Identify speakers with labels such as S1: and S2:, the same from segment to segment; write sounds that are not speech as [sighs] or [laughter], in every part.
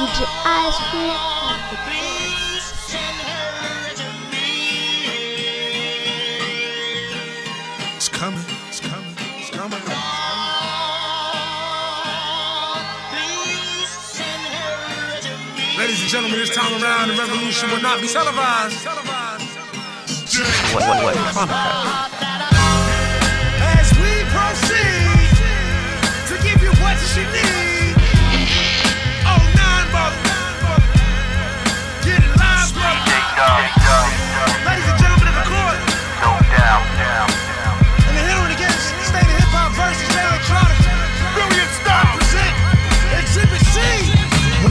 S1: DJ Ice Cream on the beat.
S2: It's coming, it's coming, it's coming. Ladies and gentlemen, this time around, the revolution will not be televised.
S3: What, what, what? Chronica.
S2: As we proceed to give you what you need.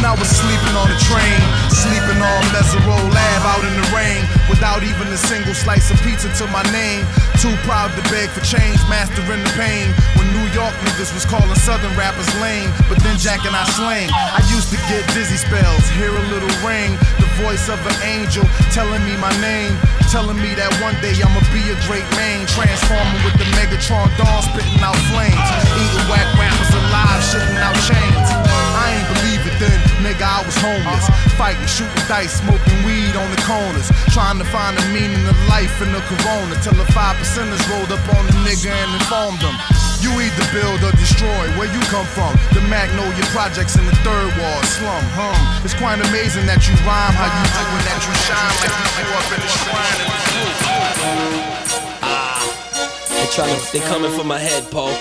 S4: I was sleeping on the train, sleeping on Mesero Lab out in the rain, without even a single slice of pizza to my name. Too proud to beg for change, mastering the pain. When New York niggas was calling Southern rappers lame, but then Jack and I slang. I used to get dizzy spells, hear a little ring, the voice of an angel telling me my name, telling me that one day I'ma be a great man, transforming with the Megatron dawn, spitting out flames, eating whack rappers alive, shitting out chains. Then, nigga, I was homeless. Fighting, shooting dice, smoking weed on the corners. Trying to find the meaning of life in the corona. Till the five percenters rolled up on the nigga and informed them. You either build or destroy. Where you come from? The Magnolia Projects in the third ward slum. Hum. It's quite amazing that you rhyme, how you do and that you shine like you grew up in the shrine of the truth.
S5: They tryna, they coming for my head, Paul.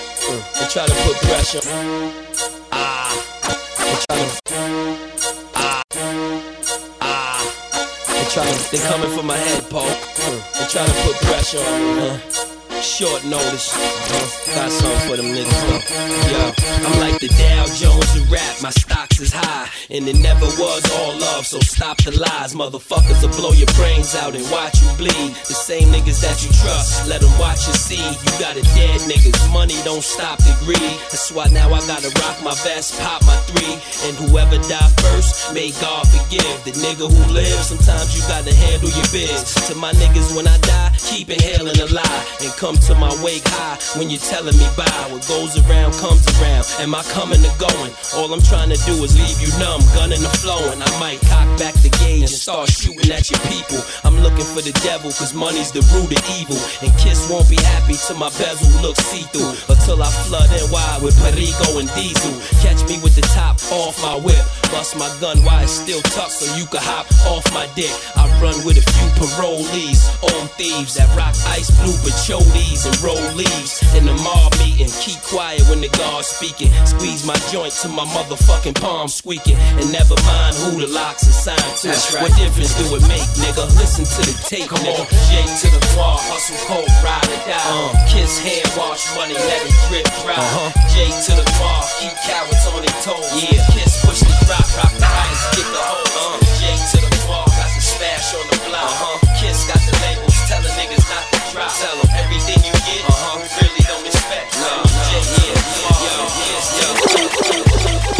S5: They try to put pressure. They tryna. Ah, ah. They tryna, they coming for my head, Paul. They try to put pressure on me, huh? Short notice. Got something for them niggas though. Yo, I'm like the Dow Jones of rap. My stocks is high, and it never was all love. So stop the lies, motherfuckers will blow your brains out and watch you bleed. The same niggas that you trust, let them watch you see. You got a dead niggas, money don't stop the greed. That's why now I gotta rock my vest, pop my three, and whoever die first, may God forgive the nigga who lives. Sometimes you gotta handle your biz. To my niggas, when I die, keep inhaling a lie and come to my wake high when you're telling me bye. What goes around comes around. Am I coming or going? All I'm trying to do is leave you numb, gunning the flowing. I might cock back the gauge and start shooting at your people. I'm looking for the devil, cause money's the root of evil. And Kiss won't be happy till my bezel looks see through. Until I flood and wide with Perico and Diesel. Catch me with the top off my whip. Bust my gun while it's still tucked so you can hop off my dick. I run with a few parolees, on thieves that rock ice blue pacholis and roll leaves. In the mob meeting, keep quiet when the guard's speaking. Squeeze my joint to my motherfucking palm squeaking. And never mind who the locks are signed to. What difference do it make, nigga? Listen to the tape, Come nigga. J to the bar, hustle cold, ride or die. Uh, kiss hand wash money, let it drip dry. Uh-huh. J to the bar, keep cowards on their toes. Yeah, kiss push the drop, rock the ice, get the hose. Uh, J to the bar, got the smash on the block. Uh-huh. Kiss got the labels, telling niggas not to drop. Tell 'em everything you get, uh-huh. really don't expect. No, J, yeah, yeah, yo, yes, yo.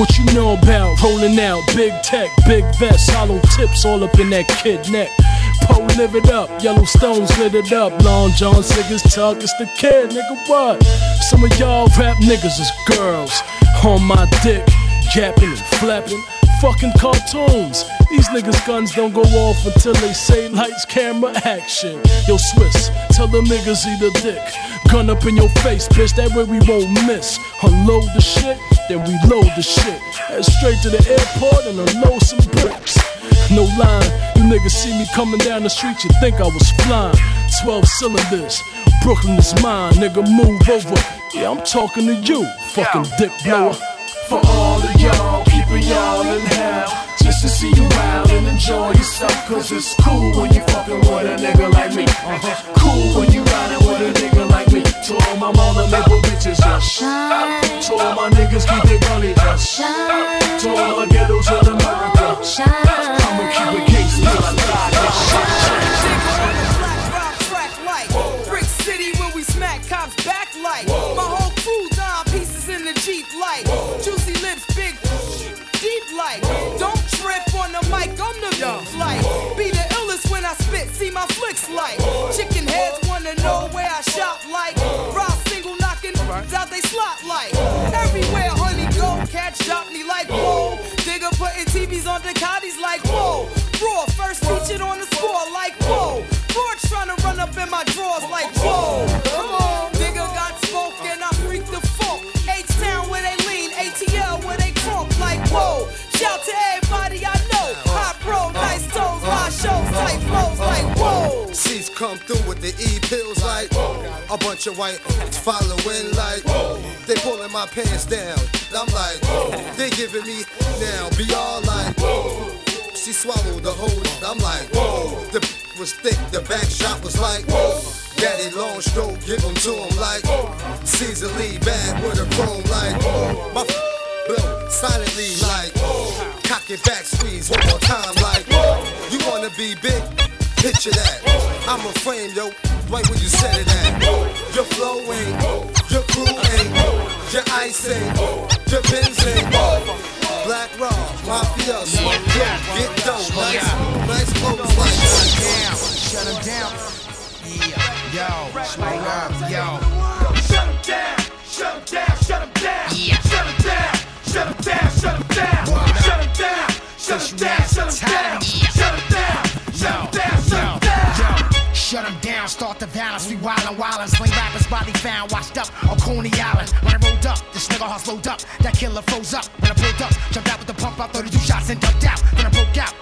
S6: What you know about rolling out big tech, big vest, hollow tips all up in that kid neck. Poe live it up, Yellowstones lit it up. Long John Siggers tuck, it's the kid, nigga. What? Some of y'all rap niggas is girls on my dick, yapping and flapping. Fucking cartoons. These niggas' guns don't go off until they say lights, camera, action. Yo, Swiss, tell them niggas eat a dick. Gun up in your face, bitch, that way we won't miss. Unload the shit, then reload the shit. Head straight to the airport and unload some bricks. No line, you niggas see me coming down the street, you think I was flying. 12 cylinders, Brooklyn is mine, nigga, move over. Yeah, I'm talking to you, fucking dick blower.
S7: For all of y'all, keeping y'all in hell. Just to see you out and enjoy yourself. Cause it's cool when you fucking with a nigga like me. Uh-huh. Cool when you riding with a nigga like me. To all my mother bitches, just
S1: Shine,
S7: To all my niggas, keep it gully, just
S1: shine,
S7: To all my ghettos in America.
S1: shine.
S7: I'ma keep it gangsta till I die, nigga.
S8: Like, be the illest when I spit, see my flicks
S3: like. Chicken heads wanna know where I shop like. Rob single knocking right. out they slot like. Everywhere, honey, go catch, drop me like whoa. Digger putting TVs on Ducatis like whoa. Raw, first featured on the score like whoa. Broad trying to run up in my drawers like whoa. Come
S9: through with the E pills like a bunch of white following like they pulling my pants down. I'm like they giving me now be all like she swallowed the whole. I'm like the was thick, the back shot was like Daddy long stroke, give give 'em to him like Caesar Lee bad with a chrome like my blow silently like cock it back squeeze one more time like you wanna be big picture that I'm a frame yo right where you said it at your flow ain't your crew ain't your ice ain't your Benz ain't Black Raw, Mafia, smoke, yo, get dope, nice, nice clothes like that.
S4: Shut him down. Yo, slow up, yo.
S10: Shut him down, shut him down, shut him down. Shut him down, shut him down, shut him down. Shut him down, shut him down, shut him down. Shut him down, shut him down, shut him down.
S11: Shut them down, start the violence. We wildin' wildin'. Sling rappers body found, washed up on Coney Island. When I rolled up, this nigga heart slowed up. That killer froze up. When I pulled up, jumped out with the pump out, 32 shots and ducked out. Then I broke out,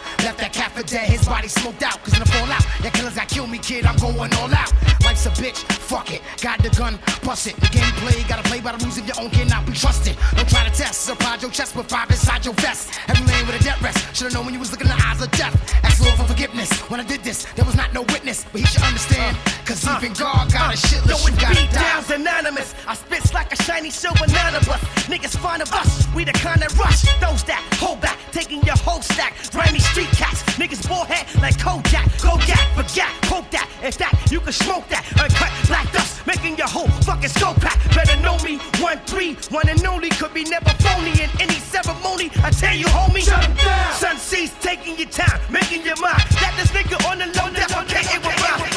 S11: for dead. His body smoked out, cause in the fallout, that killer's got kill me, kid. I'm going all out. Life's a bitch, fuck it. Got the gun, bust it. The game play, gotta play by the rules of your own, cannot be trusted. Don't try to test, surprise your chest with five inside your vest. Every lane with a death rest. Should've known when you was looking in the eyes of death. Ask Lord for forgiveness. When I did this, there was not no witness, but he should understand. Cause uh, even God got a uh, shit
S12: Yo,
S11: list, you gotta
S12: beat
S11: die.
S12: downs anonymous. I spits like a shiny silver bus. Niggas fond of us. We the kind that rush. Those that hold back, taking your whole stack. Grimy street cats. Niggas bullhead like Kojak. Kojak, forget, poke that. In fact, you can smoke that. Uncut black dust, making your whole fucking skull crack. Better know me. One three, one and only. Could be never phony in any ceremony. I tell you, homie.
S10: Shut 'em down.
S12: Sun sees taking your time, making your mind. That this nigga on the low, defecating with rhyme.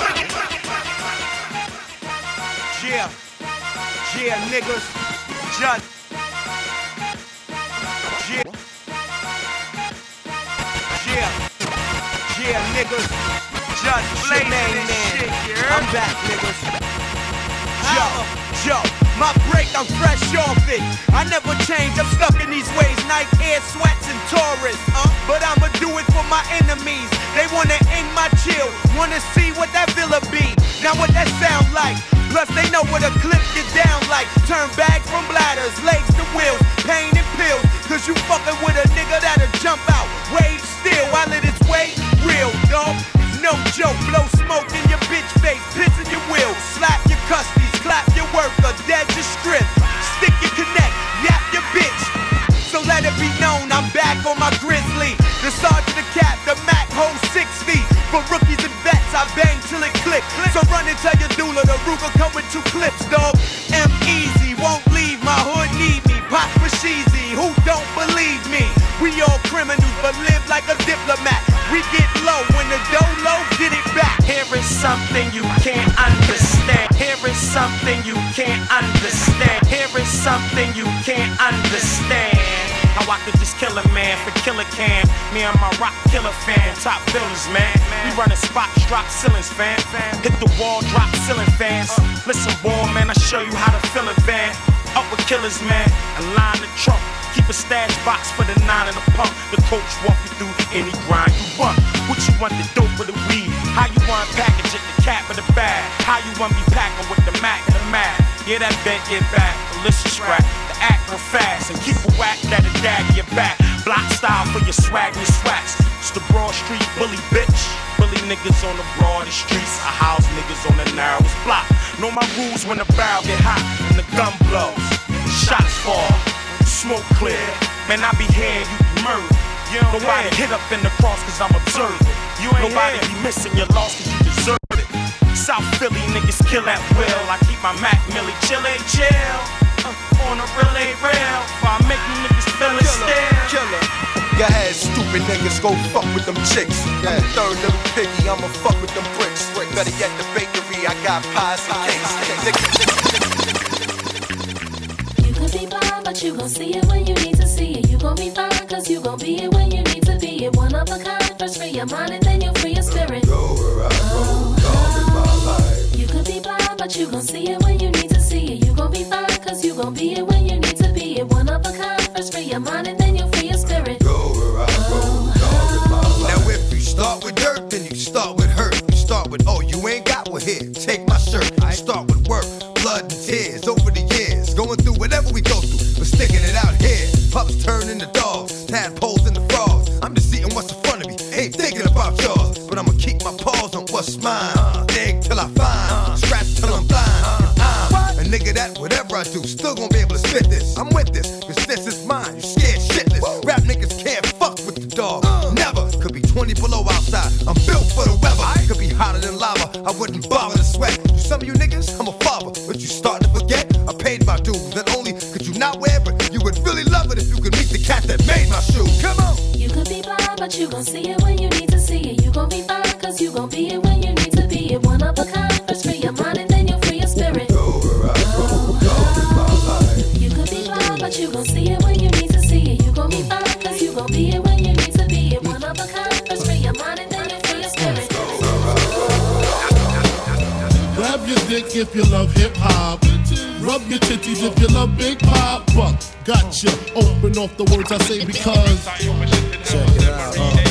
S13: Yeah, yeah, niggas, just niggas, just blame man. I'm back, niggas. Yo, yo, my break, I'm fresh off it. I never change, I'm stuck in these ways. Night air, sweats, and Taurus. Uh, but I'ma do it for my enemies. They wanna end my chill, wanna see what that villa be. Now what that sound like? Plus they know what a clip get down like. Turn bags from bladders, legs to wheels, pain and pills. Cause you fucking with a nigga that'll jump out, wave still while it is way real, dog. No joke, blow smoke in your bitch face, piss in your wheel, slap your custies, clap your worker, dead your strip, stick your connect, yap your bitch. So let it be known I'm back on my grizzly. The sergeant, the cap, the Mac holds six feet. For rookies and vets, I bang till it click. So run and tell your doula the Ruger come with two clips, dog.
S12: Can't understand. How I could just kill a man for killer can. Me and my rock killer fan, top builders, man. We running spots, drop ceilings, fan. Hit the wall, drop ceiling fans. Listen, boy, man, I show you how to fill a van. Up with killers, man, and line the trunk. Keep a stash box for the nine and the pump. The coach walk you through any grind you want. What you want, the dope or the weed? How you want package it, the cap or the bag? How you want me packing with the Mac and the Mac? Yeah, that bet get back. Is scrap. The act real fast and keep a whack that a dag your back. Block style for your swag and your swats. It's the Broad Street bully bitch. Bully niggas on the broadest streets. I house niggas on the narrowest block. Know my rules when the barrel get hot and the gun blows. Shots fall smoke clear. Man, I be here, you be murdered. Nobody hit up in the cross cause I'm observing. You ain't Nobody be missing your loss cause you deserve it. South Philly niggas kill at will. I keep my Mac Millie chillin', chill. Uh, on a real ain't real. While I make you niggas feel it still.
S9: Killer. Go ahead, stupid niggas, go fuck with them chicks. I'm the third little piggy, I'ma fuck with them bricks.
S14: Better yet, the bakery, I got pies and cakes.
S15: You could be blind, but you gon' see it when you need to see it. You gon' be fine, cause you gon' be it when you need to be it. One of a kind, first free your mind and then you'll but you gon' see it when you need to see it. You gon' be fine, cause you gon' be it when you need to be it. One of a kind, first free your mind and then you'll free your spirit. Go where I go, dog is my blood.
S8: Now if you start with dirt, then you start with hurt. You start with, oh, you ain't got one here. Take my shirt. I start with work, blood and tears over the years. Going through whatever we go through, but sticking it out here. Pups turning to dogs, tadpoles into frogs. I'm just eating what's in front of me, ain't thinking about yours. But I'ma keep my paws on what's mine. Nigga that whatever I do, still gonna be able to spit this. I'm with this, cause this is mine. You scared shitless. Rap niggas can't fuck with the dog. Uh. Never. Could be 20 below outside. I'm built for the weather. I Could be hotter than lava. I wouldn't bother to sweat. To some of you niggas, I'm a father. But you starting to forget? I paid my dues. Not only could you not wear, but you would really love it if you could meet the cat that made my shoe. Come on.
S15: You could be blind, but you gon' see it you gon' see it when you need to see it. You gon' be fine, cause you gon' be it when you need to be it. One of a kind, first free your mind and then you'll free your spirit.
S16: Grab your dick if you love hip hop. Rub your titties if you love Big Papa. Gotcha. Open off the words I say because.
S9: Check it out.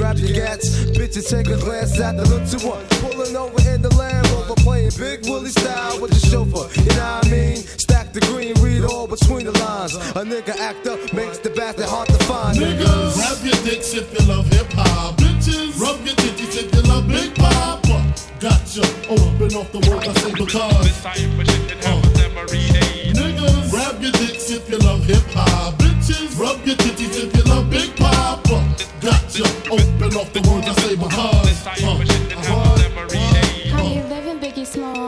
S9: grab your gats. Bitches take a glance at the look little one. Pulling over in the Land Rover. Playing Big Willie style with the chauffeur. You know what I mean? Stack the green, read all between the lines. A nigga act up makes the bastard hard to find.
S16: Niggas, grab your dicks if you love hip hop. Bitches, rub your titties if you love Big Papa. Gotcha. Open off the words I say because. Uh. Niggas, grab your dicks if you love hip hop. Bitches, rub your titties if you love Big Papa. Gotcha. Open off the words I say because. Uh. uh, uh.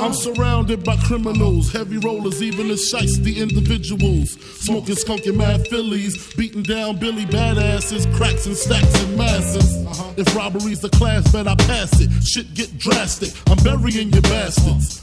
S16: I'm surrounded by criminals, heavy rollers, even the shiesty individuals. Smoking skunky mad fillies, beating down Billy badasses, cracks and stacks and masses. Uh-huh. If robbery's the class, bet I pass it. Shit get drastic, I'm burying your bastards.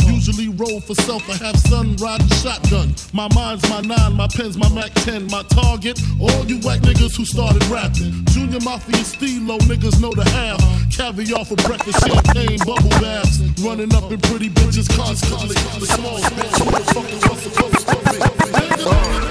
S16: Usually roll for self. I have sun riding shotgun. My mind's my nine, my pen's my Mac 10. My target, all you white niggas who started rapping. Junior Mafia Stilo, niggas know the half. Caviar for breakfast, champagne, bubble baths. Running up in pretty bitches constantly. The small bitch, who the fuck supposed to be?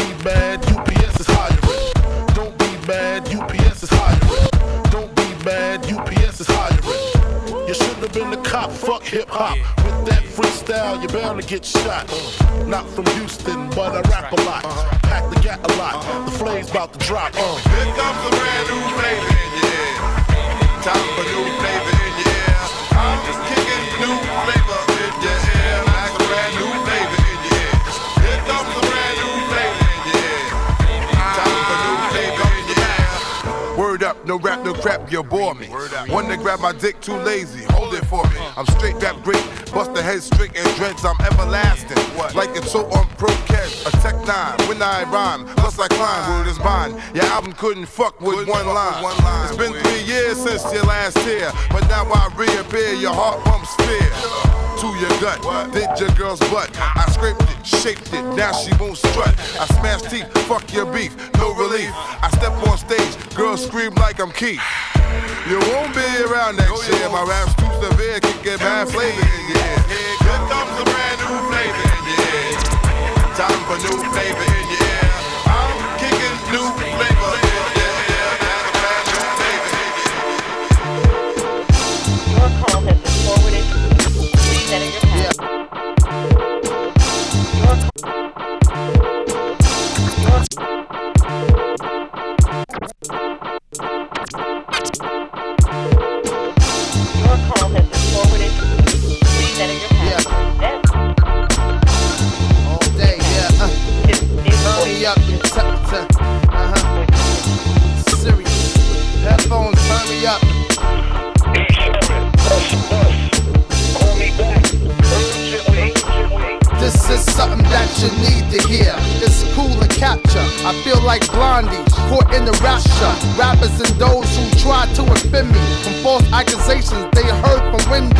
S16: mad, UPS is hiring. Don't be mad, UPS is hiring. Don't be mad, UPS is hiring. You shouldn't have been a cop, fuck hip hop. With that freestyle, you're bound to get shot. Not from Houston, but I rap a lot. Pack the gat a lot. The flame's about to drop. Uh.
S17: Here comes a brand new flavor in your ear. Time for new flavor ear. I'm just kicking
S18: rap, no crap, you bore me. One to grab my dick, too lazy. Hold
S19: it for me. I'm straight rap great, bust the head straight and dreads, I'm everlasting. Like it's so on pro catch, a tech nine. When I rhyme, plus I climb, word is bond. Your album couldn't fuck with one line. It's been three years since your last tear, but now I reappear, your heart pumps fear to your gut. Did your girl's butt. I scraped it, shaped it, now she won't strut. I smash teeth, fuck your beef, no relief. I step on stage, girls scream like I'm Keith. You won't be around next year. My rap's too severe, can get bad flavor in your. Here comes a brand new flavor in your. Time for new flavor in your
S20: and those who try to offend me from false accusations they heard from Wendy.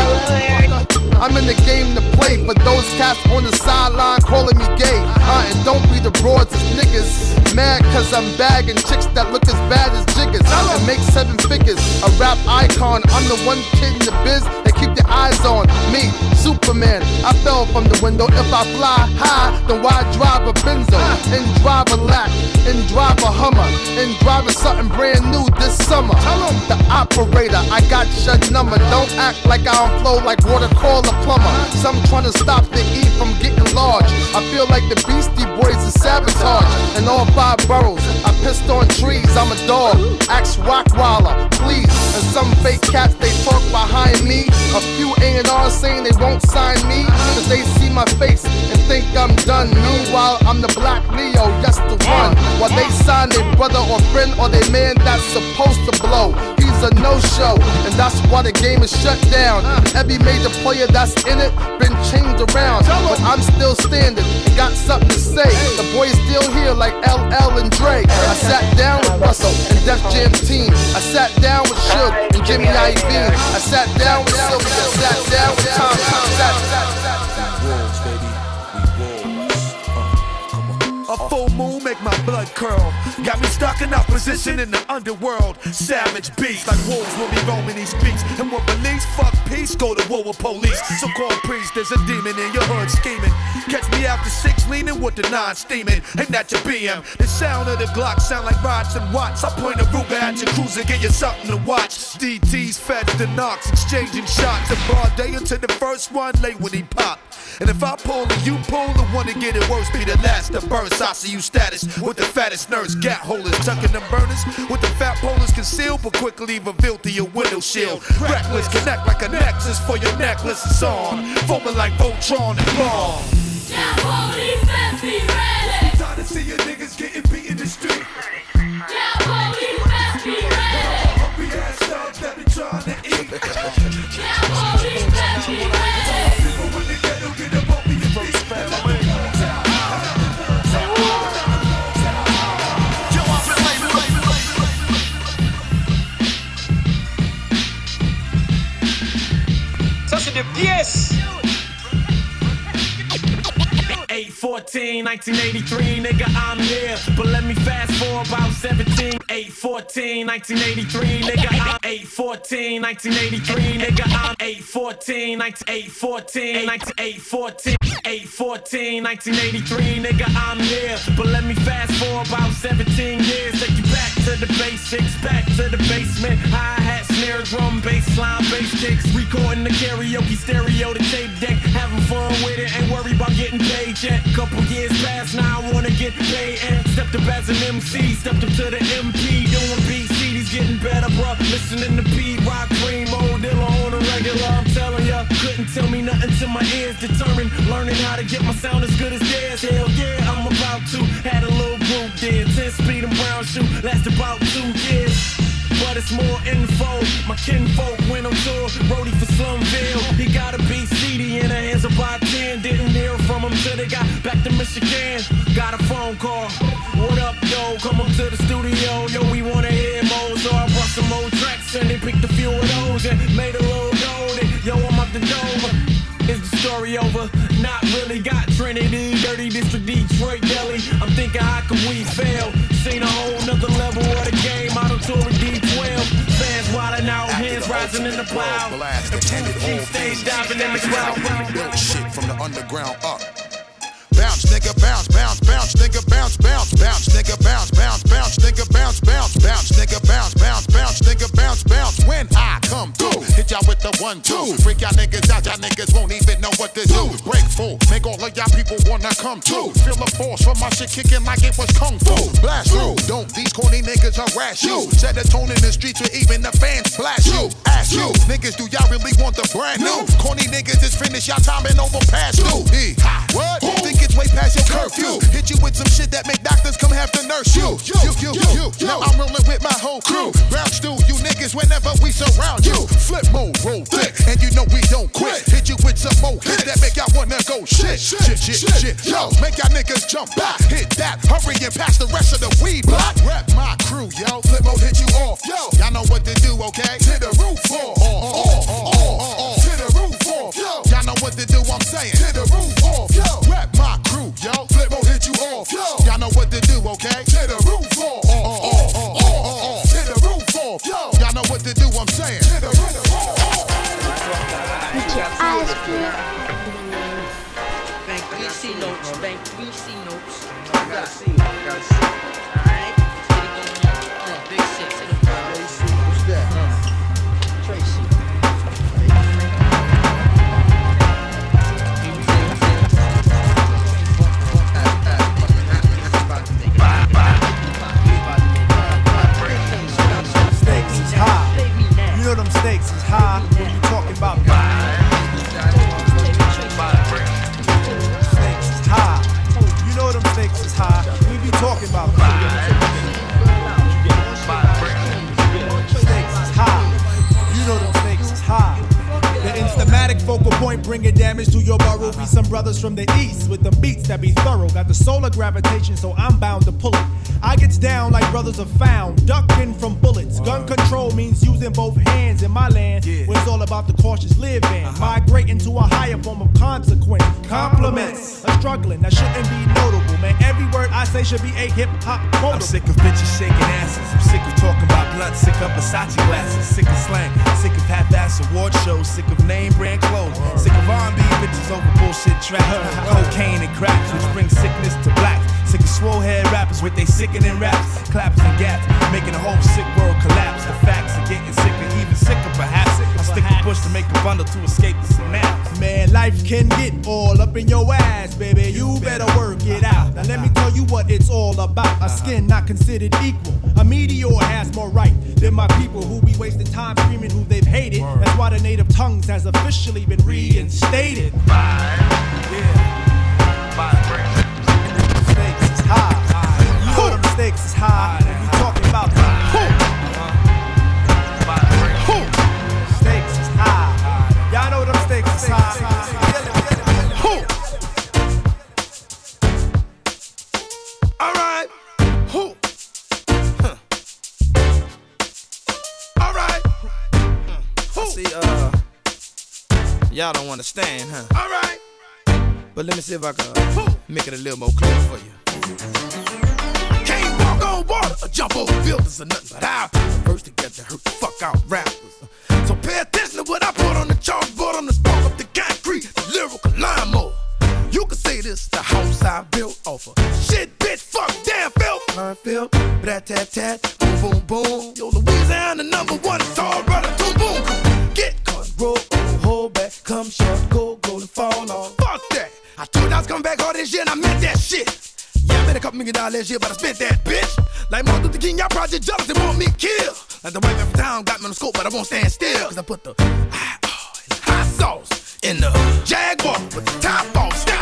S20: I'm in the game to play for those cats on the sideline calling me gay. Uh, and don't be the broads as niggas. Mad cause I'm bagging chicks that look as bad as jiggers. And make seven figures. A rap icon. I'm the one kid in the biz keep your eyes on me. Superman. I fell from the window. If I fly high, then why drive a Benzo? And drive a lack. And drive a Hummer. And driving something brand new this summer. Tell 'em the operator. I got your number. Don't act like I don't flow like water. Call a plumber. Some trying to stop the E from getting large. I feel like the Beastie Boys is sabotage. And all five boroughs. I pissed on trees. I'm a dog. Axe Rockwaller, please. And some fake cats They won't sign me. Cause they see my face and think I'm done. Meanwhile, I'm the black Leo, yes the one. While they sign their brother or friend or their man that's supposed to blow. He's a no-show, and that's why the game is shut down. Every major player that's in it been changed around, but I'm still standing and got something to say. The boys still here like LL and Dre. I sat down with Russell and Def Jam team. I sat down with Suge and Jimmy Iovine. I sat down with Sylvia. Sat down with Tom. Tom sat, sat, sat,
S10: A full moon make my blood curl. Got me stuck in opposition in the underworld. Savage beasts like wolves when we roaming these beats. And when police fuck peace, go to war with police. So called priest, there's a demon in your hood scheming. Catch me after six leaning with the nine steaming. Ain't that your BM? The sound of the Glock sound like rods and watts. I point a Ruger at your cruiser, get you something to watch. DTs, feds, the knocks, exchanging shots. A broad day until the first one late when he pop. And if I pull and you pull, the one to get it worse be the last to burst. I see you status with the fattest nerds, gat holders, tucking them burners with the fat polars concealed, but quickly revealed to your window shield. Reckless, connect like a nexus for your necklace is on, foaming like Voltron and Ball. Time
S21: Ça, c'est 814, 1983, nigga, I'm here. But let me fast forward about 17. 814, 1983, nigga, I'm 814, 1983, nigga, I'm 814, 814, 814, 814, 1983, nigga, I'm here. But let me fast forward about 17 years. To the basics, back to the basement. Hi hat, snare, drum, bass line, bass kicks. Recording the karaoke stereo, the tape deck. Having fun with it, ain't worried about getting paid yet. Couple years past, now I wanna get paid. And stepped up as an MC, stepped up to the MP, doing beats. CDs getting better, bruh. Listening to Pete Rock, Cream, dealer on a regular, I'm telling ya. Couldn't tell me nothing till my ears determined. Learning how to get my sound as good as theirs. Hell yeah, I'm about to. Had a little group there. 10 speed and brown shoe, last about two years. But it's more info. My kinfolk went on tour, roadie for Slumville. He got a BCD in the hands of by 10. Didn't hear from him till they got back to Michigan. Got a phone call. What up, yo? Come up to the studio. Yo, we wanna hear more, so I and they picked a few of those and made a little gold. And yo, I'm up the Dover. Is the story over? Not really. Got Trinity, Dirty District, Detroit, Delhi. I'm thinking how can we fail? Seen a whole nother level of the game. Out of tour with D12. Fans wilding out, hands rising in the plow. Pooh G stays diving in the crowd.
S17: Built shit from the underground up. Bounce, nigga, bounce, bounce, bounce, nigga, bounce, bounce, bounce, nigga, bounce, bounce, bounce, nigga, bounce, bounce, bounce, nigga, bounce, bounce, When I come through, hit y'all with the one, two. Freak y'all niggas out, y'all niggas won't even know what to do. Break full, make all of y'all people wanna come too. Feel the force from my shit kicking like it was kung fu. Blast through, don't these corny niggas harass you. Set the tone in the streets where even the fans blast you. Ask you, niggas, do y'all really want the brand new? Corny niggas is finished, y'all time and over past due. E, what? Past your curfew. Hit you with some shit that make doctors come have to nurse you. You, you, you, you. Now I'm rolling with my whole crew. Brown stew, you niggas whenever we surround you. Flip mode, roll thick, and you know we don't quit. Hit you with some more hits that make y'all wanna go shit, shit, shit, shit. Yo, make y'all niggas jump back. Hit that, hurry and pass the rest of the weed block.
S22: Brothers from the east with the beats that be thorough. Got the solar gravitation, so I'm bound to pull it. I gets down like brothers are found, ducking from bullets. Gun control means using both hands in my land, where it's all about the cautious living. Uh-huh. Migrating to a higher form of consequence. Compliments, a struggling that shouldn't say should be a hip hop quote.
S4: I'm sick of bitches shaking asses. I'm sick of talking about blunt. Sick of Versace glasses. Sick of slang. Sick of half-ass award shows. Sick of name brand clothes. Sick of R&B bitches over bullshit tracks. Cocaine and cracks, which brings sickness to black. Sick of swole head rappers with they sickening raps, claps and gaps, making the whole sick world collapse. The facts are getting sicker, even sicker perhaps. I stick bush to make a bundle to escape the synapse.
S22: Man, life can get all up in your ass, baby. You better work it out. Now let me tell you what it's all about. A uh-huh. skin not considered equal. A meteor has more right than my people who be wasting time screaming who they've hated. That's why the native tongues has officially been reinstated. Stakes is high. You know them stakes is high. Y'all
S23: don't understand, huh?
S10: All right.
S23: But let me see if I can uh, make it a little more clear for you.
S10: Can't walk on water or jump over buildings or nothing but I first to get to hurt the fuck out rappers. So pay attention to what I put on the chalkboard on the spark up the concrete, the lyrical lawnmower. You can say this the house I built off of shit, bitch, fuck, damn, filth. Feel, brat tat tat, boom boom boom. Yo, Louisiana the number one it's star, brother, boom boom. Get caught, roll, come short, go, go and fall off. Fuck that. I told you I was coming back all this year and I meant that shit. Yeah, I made a couple million dollars last year, but I spent that bitch. Like Martin Luther King, y'all project jealous and want me killed. Like the man from town got me on the scope, but I won't stand still. Cause I put the high, oh, hot sauce in the Jaguar with the top off. Stop,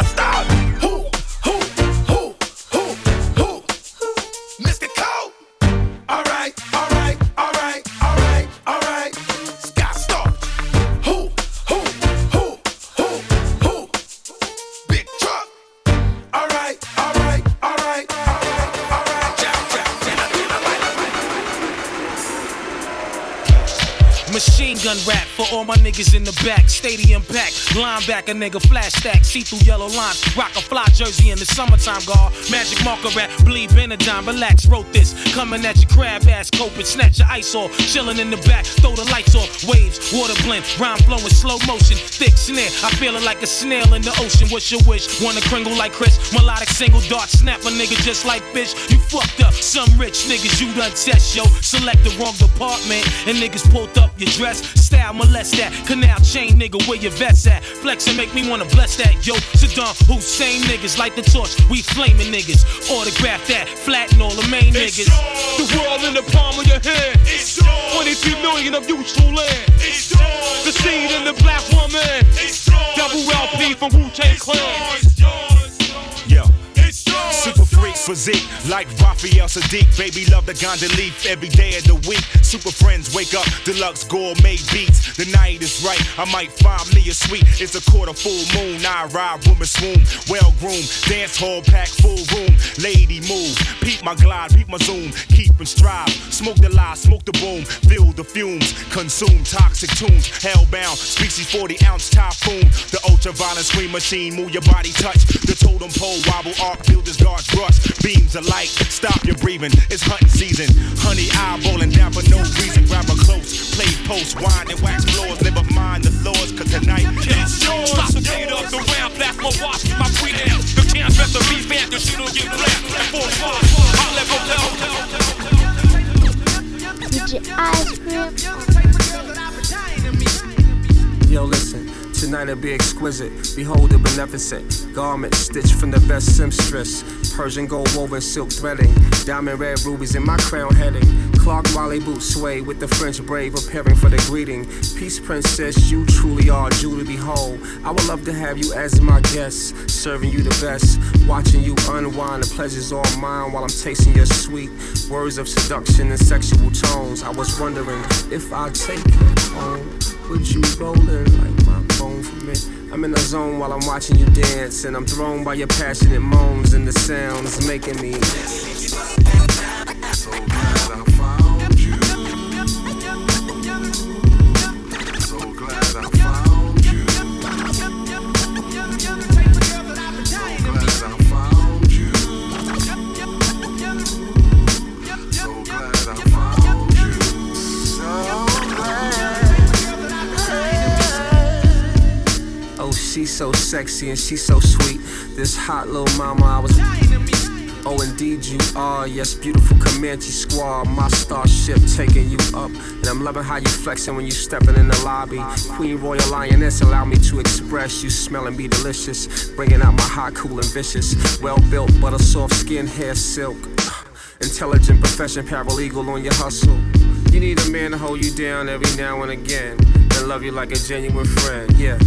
S24: my niggas in the back. Stadium pack, linebacker nigga, flash stack, see through yellow lines. Rock a fly jersey in the summertime, guard. Magic marker rap, bleed Benadine, relax, wrote this. Coming at your crab ass, coping, snatch your ice off. Chilling in the back, throw the lights off. Waves, water blend, rhyme flowing, slow motion. Thick snare, I feel it like a snail in the ocean. What's your wish? Wanna kringle like Chris? Melodic single dart, snap a nigga just like fish. You fucked up, some rich niggas you done test, yo. Select the wrong department, and niggas pulled up your dress. Style molest that, canal chain nigga, where your vets at? Flex and make me wanna bless that, yo. Saddam Hussein niggas, light the torch, we flaming niggas. Autograph that, flatten all the main niggas. Yours.
S25: The world in the palm of your hand. It's yours. 23 million of useful land. It's yours. The seed in the black woman. It's Double LP from Wu Tang Clan.
S26: Physique, like Raphael Saadiq. Baby, love the Gonda leaf every day of the week. Super friends wake up, deluxe gourmet beats. The night is right, I might find me a suite. It's a quarter full moon, I ride, woman swoon. Well groomed, dance hall pack, full room. Lady move, peep my glide, peep my zoom. Keep and strive, smoke the lie, smoke the boom. Feel the fumes, consume toxic tunes. Hellbound, species 40 ounce typhoon. The ultraviolet screen machine, move your body, touch. The totem pole wobble, arc builders guards rush. Beams of light, stop your breathing. It's hunting season. Honey eyeballing down for no reason. Grab a close, play post, wine and wax floors. Never mind the floors, cause tonight it's yours.
S25: Stop the beat up, the round, blast my watch, my freedom. The can't bet the beat band, cause she don't get black. At four o'clock, I'll let
S27: DJ Ice Cream.
S21: Yo, listen. Tonight it'll be exquisite. Behold the beneficent garment stitched from the best seamstress. Persian gold woven silk threading. Diamond red rubies in my crown heading. Clark Wally boots sway with the French brave preparing for the greeting. Peace princess, you truly are jewel to behold. I would love to have you as my guest, serving you the best. Watching you unwind, the pleasure's all mine while I'm tasting your sweet words of seduction and sexual tones. I was wondering if I'd take you home. Would you roll in like for me? I'm in the zone while I'm watching you dance, and I'm thrown by your passionate moans and the sounds making me. She's so sexy and she's so sweet. This hot little mama, I was. Oh, indeed you are. Yes, beautiful Comanche squad. My starship taking you up. And I'm loving how you flexing when you stepping in the lobby. Queen Royal Lioness, allow me to express you smell and be delicious. Bringing out my hot, cool, and vicious. Well built, but a soft skin, hair silk. [sighs] Intelligent profession, paralegal on your hustle. You need a man to hold you down every now and again. And love you like a genuine friend, yeah.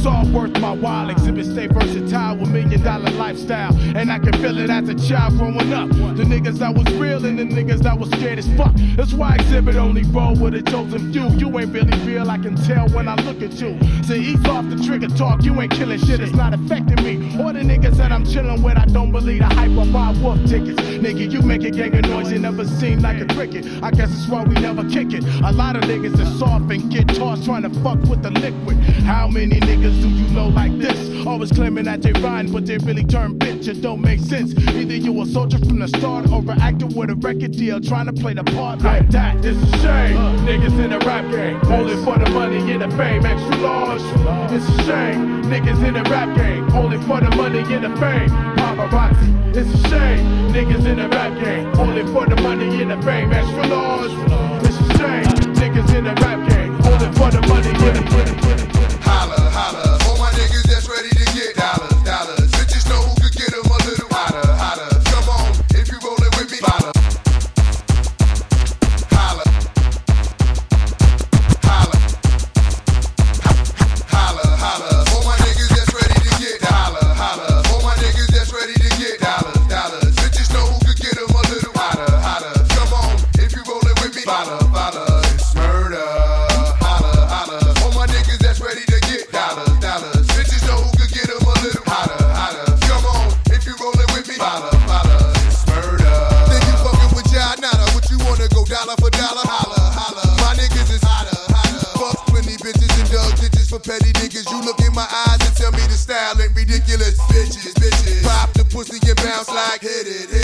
S28: It's all worth my while. Xzibit stay versatile with million dollar lifestyle. And I can feel it as a child growing up. The niggas that was real and the niggas that was scared as fuck. That's why Xzibit only roll with a chosen few. You ain't really real, I can tell when I look at you. So ease off the trigger talk, you ain't killing shit, it's not affecting me. Or the niggas that I'm chilling with, I don't believe the hype or buy wolf tickets. Nigga, you make a gang of noise, you never seem like a cricket. I guess that's why we never kick it. A lot of niggas are soft and get tossed trying to fuck with the liquid. How many niggas do you know like this? Always claiming that they rhyme, but they really turn bitch. It don't make sense. Either you a soldier from the start or an actor with a record deal trying to play the part like that. This is shame. Niggas in the rap game, only for the money and the fame. Extra large. It's a shame. Niggas in the rap game, only for the money and the fame. Paparazzi. It's a shame. Niggas in the rap game, only for the money and the fame. Extra large. It's a shame. Niggas in the rap game, only for the money and the fame.
S17: for dollar, holla, holla. My niggas is hotter, hotter. Fuck 20 bitches and dug
S19: ditches for petty niggas. You look in my eyes and tell me the style ain't ridiculous. Bitches, bitches. Pop the pussy and bounce like hit it. Hit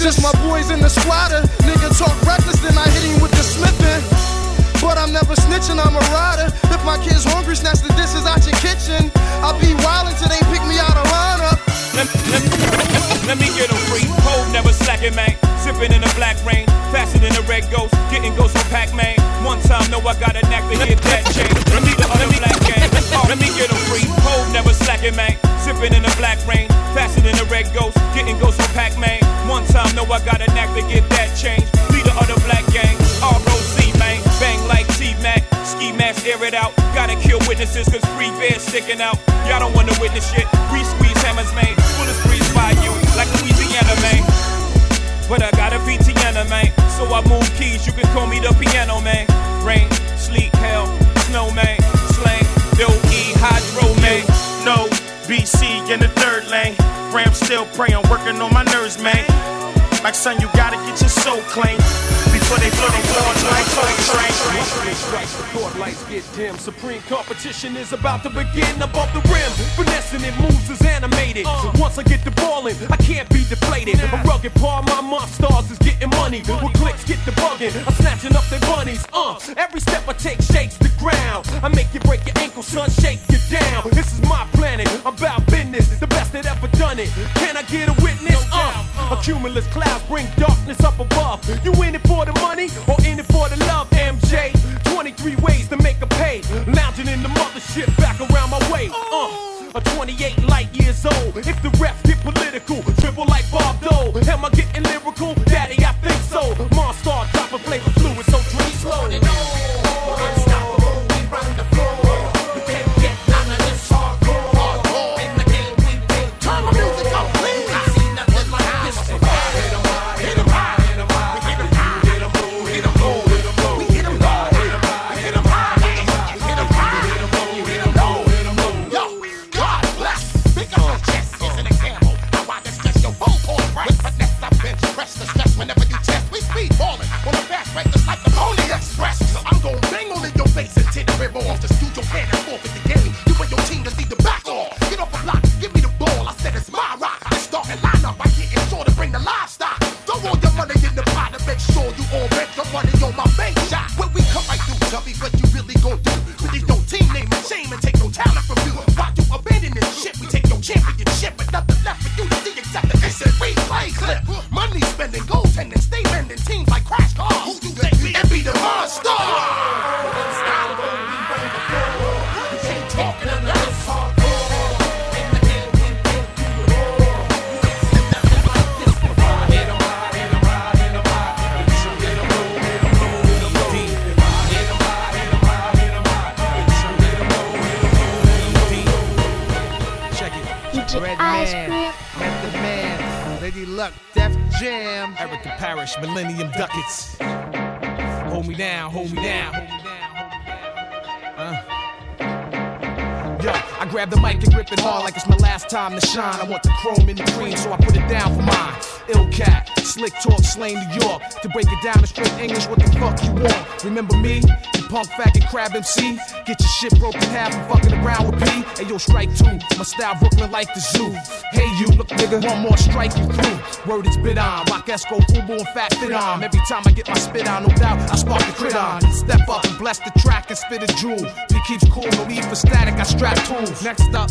S19: Just my
S20: boys in the squatter. Nigga talk reckless, then I hit him with the smithing. But I'm never snitching, I'm a rider. If my kid's hungry, snatch the dishes out your kitchen. I'll be wildin' till they pick me out of lineup.
S29: Let, let, let me get 'em free. Hold never slacking, man. Sipping in the black rain. Faster than the red ghost. Getting ghosts from Pac Man. One time, know I got a knack to hit that chain. Let me the other black gang. Let me get 'em free. Hold never slacking, man. Sipping in the black rain. Faster than the red ghost. Getting ghosts from Pac Man. One time, know I got a knack to get that change. Lead the other black gang. ROC, man. Bang like T-Mac. Ski mask, air it out. Gotta kill witnesses, cause free bears sticking out. Y'all don't wanna witness shit. We squeeze hammers, man. Bullets freeze by you. But I got a VTN, man. So I move keys, you can call me the piano, man. Rain, sleet, hell, snow, man. Slang, E, hydro, man. No, BC in the third lane. Ram still pray, I'm working on my nerves, man. Like son, you gotta get your soul clean before they blow they blow like train.
S30: The court lights get dim. Supreme competition is about to begin above the rim. Finessing it moves is animated. Once I get the ball in, I can't be deflated. A rugged part, my monsters is getting money. With clicks get the bugging. I'm snatching up their bunnies. Uh, every step I take shakes the ground. I make you break your ankle, son, shake you down. This is my planet. I'm about business. The best that ever done it. Can I get a witness? Uh, a cumulus clouds bring darkness up above. You in it for the money or in it for the love, MJ? 23 ways to make a pay. Lounging in the mothership back around my way. Uh, a 28 light years old. If the get
S10: time to shine. I want the chrome in the cream, so I put it down for mine. Ill cat, slick talk, slain New York. To break it down in straight English, what the fuck you want? Remember me? You punk faggot crab MC? Get your shit broken half and fucking around with P. Hey yo, strike two. My style Brooklyn like the zoo. Hey you, look nigga, one more strike you through. Word is bit on. Rock Esco, Fubu, and Fat Fit on. Every time I get my spit on, no doubt, I spark the crit on. Step up and bless the track and spit a jewel. He keeps cool, no need for static, I strap tools. Next up,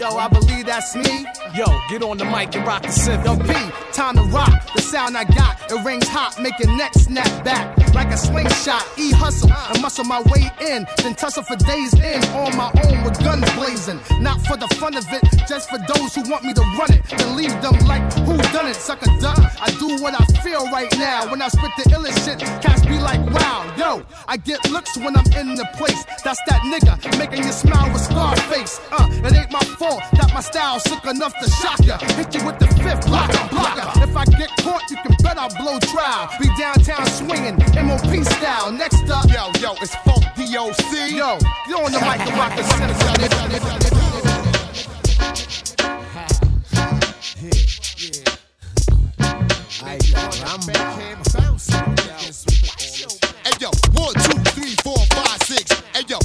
S20: Yo, I believe that's me.
S10: Yo, get on the mic and rock the synth.
S20: Yo, P, time to rock. The sound I got, it rings hot, making neck snap back like a slingshot. E hustle and muscle my way in, then tussle for days in on my own with guns blazing. Not for the fun of it, just for those who want me to run it. Then leave them like who done it, suck a duck. I do what I feel right now. When I spit the illest shit, cats be like, wow, yo. I get looks when I'm in the place. That's that nigga making you smile with Scarface. Uh, it ain't my fault that my style's sick enough shock ya. Hit you with the fifth blocker, blocker. If I get caught, you can bet I'll blow trial. Be downtown swinging, MOP style. Next up,
S17: Yo, yo, it's Funk DOC.
S20: yo, get on the mic and rock the
S17: Hey yo, one, two, three, four, five, six. Hey yo,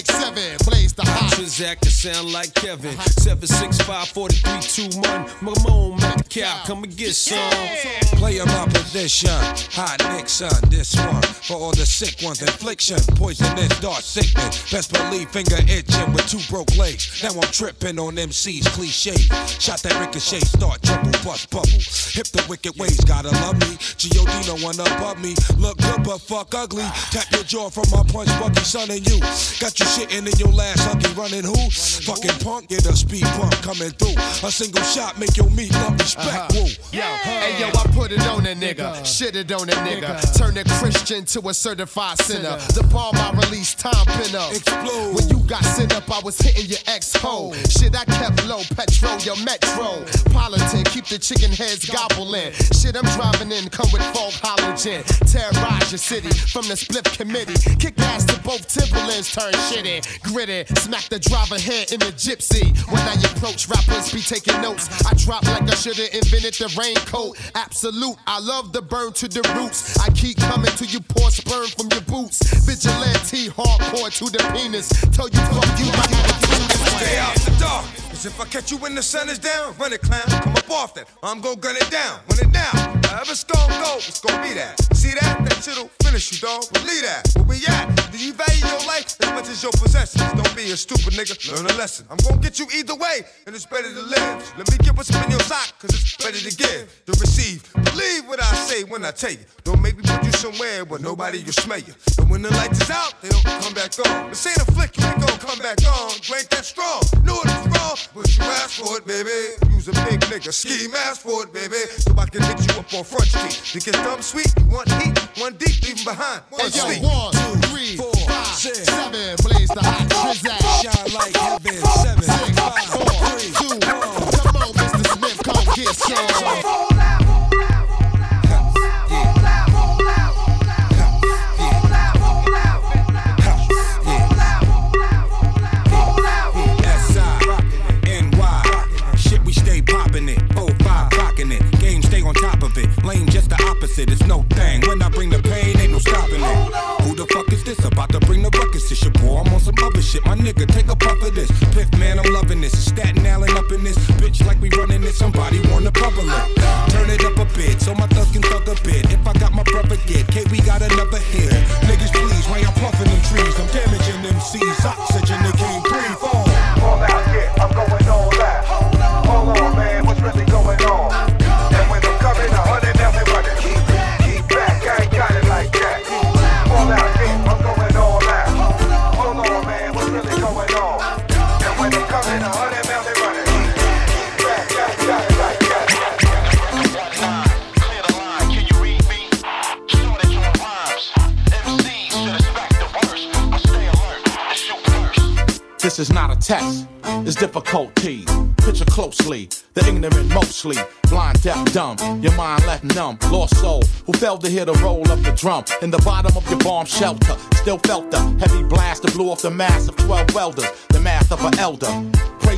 S17: six, seven. Blaze the hot.
S5: Transact to sound like Kevin. 765 4321. Mamone at the cow. Come and get some.
S31: Play my position. Hot Nixon, this one. For all the sick ones, infliction. Poisonous, dark sickness. Best believe finger itching with two broke legs. Now I'm tripping on MC's cliche. Shot that ricochet, start trouble, bust bubble. Hip the wicked ways, gotta love me. G.O.D. no one above me. Look good, but fuck ugly. Tap your jaw from my punch, Bucky, son, and you. Got you shitting in your last huggy, running who? Fucking punk, get a speed bump coming through. A single shot make your meat love respect. Uh-huh. Woo.
S17: Yo, hey yo, I put it on a nigga, shit it on a nigga, turn a Christian to a certified sinner. The palm I release, time pin up.
S31: Explode.
S17: When you got sent up, I was hitting your ex hoe. Shit, I kept low, petrol, your metro. Politan, keep the chicken heads gobbling. Shit, I'm driving in, come with folk halogen. Terrorize your city from the split committee. Kick ass to both Timberlands, turn shit in. Gritty, smack the driver head in the gypsy. When I approach, rappers be taking notes. I drop like I should've invented the raincoat. Absolute, I love the burn to the roots. I keep coming till you pour sperm from your boots. Vigilante, hardcore to the penis. Tell you fuck you, my
S31: Stay out the dark. If I catch you when the sun is down, run it, clown. Come up off that. I'm gon' gun it down. Run it down. However it's gon' go, it's gon' be that. See that? That shit'll finish you, dog. Believe that. Where we at? Do you value your life as much as your possessions? Don't be a stupid nigga. Learn a lesson. I'm gon' get you either way, and it's better to live. Let me get what's up in your sock, cause it's better to give than receive. Believe what I say when I tell you. Don't make me put you somewhere where nobody will smell you. And when the lights is out, they don't come back on. This ain't a flick, you ain't gon' come back on. You ain't that strong. Knew it was wrong, but you asked for it, baby. You's a big nigga, scheme asked for it, baby. So I can hit you up on front street. To get dumb sweet, you want heat, one deep, leave 'em behind. One
S17: Hey yo,
S31: sleep.
S17: one, two, three, four, five, six, seven. Blaze the hot trizak.
S31: Shine like heaven. Seven,
S17: Six,
S31: five,
S17: four,
S31: three,
S17: two, one. Come on, Mr. Smith, come get some.
S31: Opposite. It's no thing. When I bring the pain, ain't no stopping it. Who the fuck is this? About to bring the ruckus. It's your boy. I'm on some other shit. My nigga, take a puff of this. Piff, man, I'm loving this. Staten Island up in this. Bitch, like we running it. Somebody wanna bubble it. It
S32: difficulty. Picture closely, the ignorant mostly, blind, deaf, dumb. Your mind left numb, lost soul, who failed to hear the roll of the drum. In the bottom of your bomb shelter, still felt the heavy blast that blew off the mass of 12 welders, the math of an elder.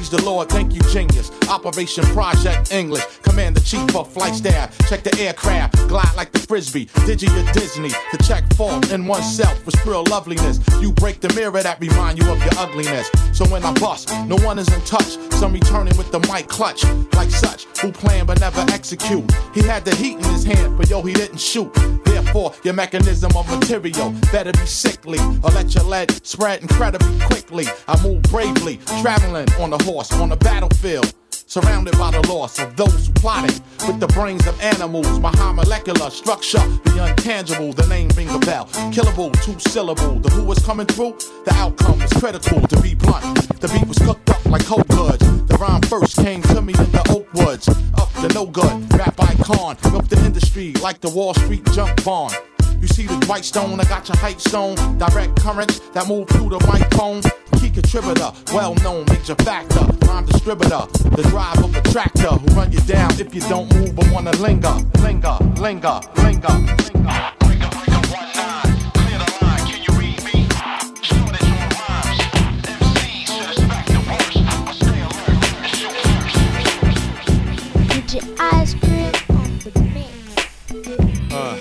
S32: Praise the Lord, thank you, genius. Operation Project English, command the chief of flight staff. Check the aircraft, glide like the frisbee. Digi or Disney, to check fault in oneself with real loveliness. You break the mirror that remind you of your ugliness. So when I bust, no one is in touch. Some returning with the mic clutch, like such, who plan but never execute. He had the heat in his hand, but yo, he didn't shoot. Therefore, your mechanism of material better be sickly, or let your lead spread incredibly quickly. I move bravely, traveling on a horse on a battlefield. Surrounded by the loss of those who plotted with the brains of animals. My high molecular structure, the untangible, the name ring a bell. Killable, two syllable. The who was coming through, the outcome was critical to be blunt. The beat was cooked up like cold goods. The rhyme first came to me in the oak woods. Up the no good, rap icon. Milk the industry like the Wall Street junk bond. You see the white stone, I got your height zone. Direct currents that move through the microphone. Key contributor, well known, major factor. Rhyme distributor, the drive of a tractor who run you down if you don't move but wanna linger. Linger, linger, linger, linger.
S27: DJ Ice Cream on the.
S30: Uh,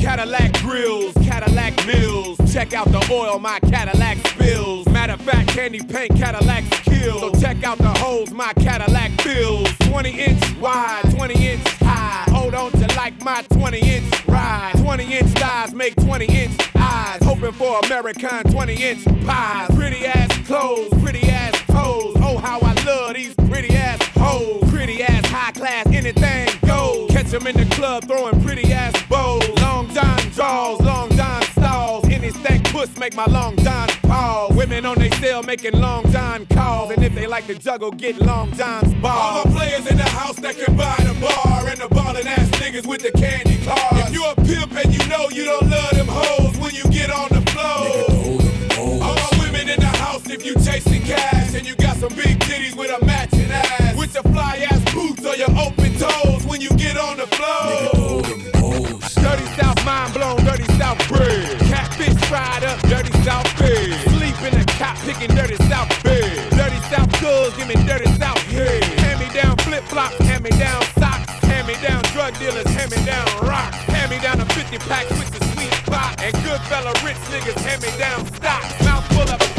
S30: Cadillac grills, Cadillac mills. Check out the oil my Cadillac spills. Matter of fact, candy paint Cadillac So check out the holes my Cadillac fills. 20 inch wide, 20 inch high. Hold on to like my 20 inch ride. 20 inch thighs make 20 inch eyes. Hoping for American 20 inch pies. Pretty ass clothes, pretty ass toes. Oh, how I love these pretty ass hoes. Pretty ass high class, anything goes. Catch them in the club throwing pretty ass bows. Long John Jaws, long John stalls. Any stank puss make my long John pause. Women on they cell making long John calls. And if they like to juggle, get long John's balls. All the players in the house that can buy the bar. And the ballin' ass niggas with the candy cars. If you a pimp and you know you don't love them hoes when you get on the floor. All my women in the house if you chasing cash. And you got some big titties with a matching ass. With your fly ass boots or your open toes when you get on the floor. Dirty South mind blown, dirty South bread. Catfish fried up, dirty South bed. Dirty South bed. Dirty South goods, give me dirty South head. Hand me down flip flops, hand me down socks. Hand me down drug dealers, hand me down rocks. Hand me down a 50 pack with the sweet spot. And good fella rich niggas, hand me down stock. Mouth full of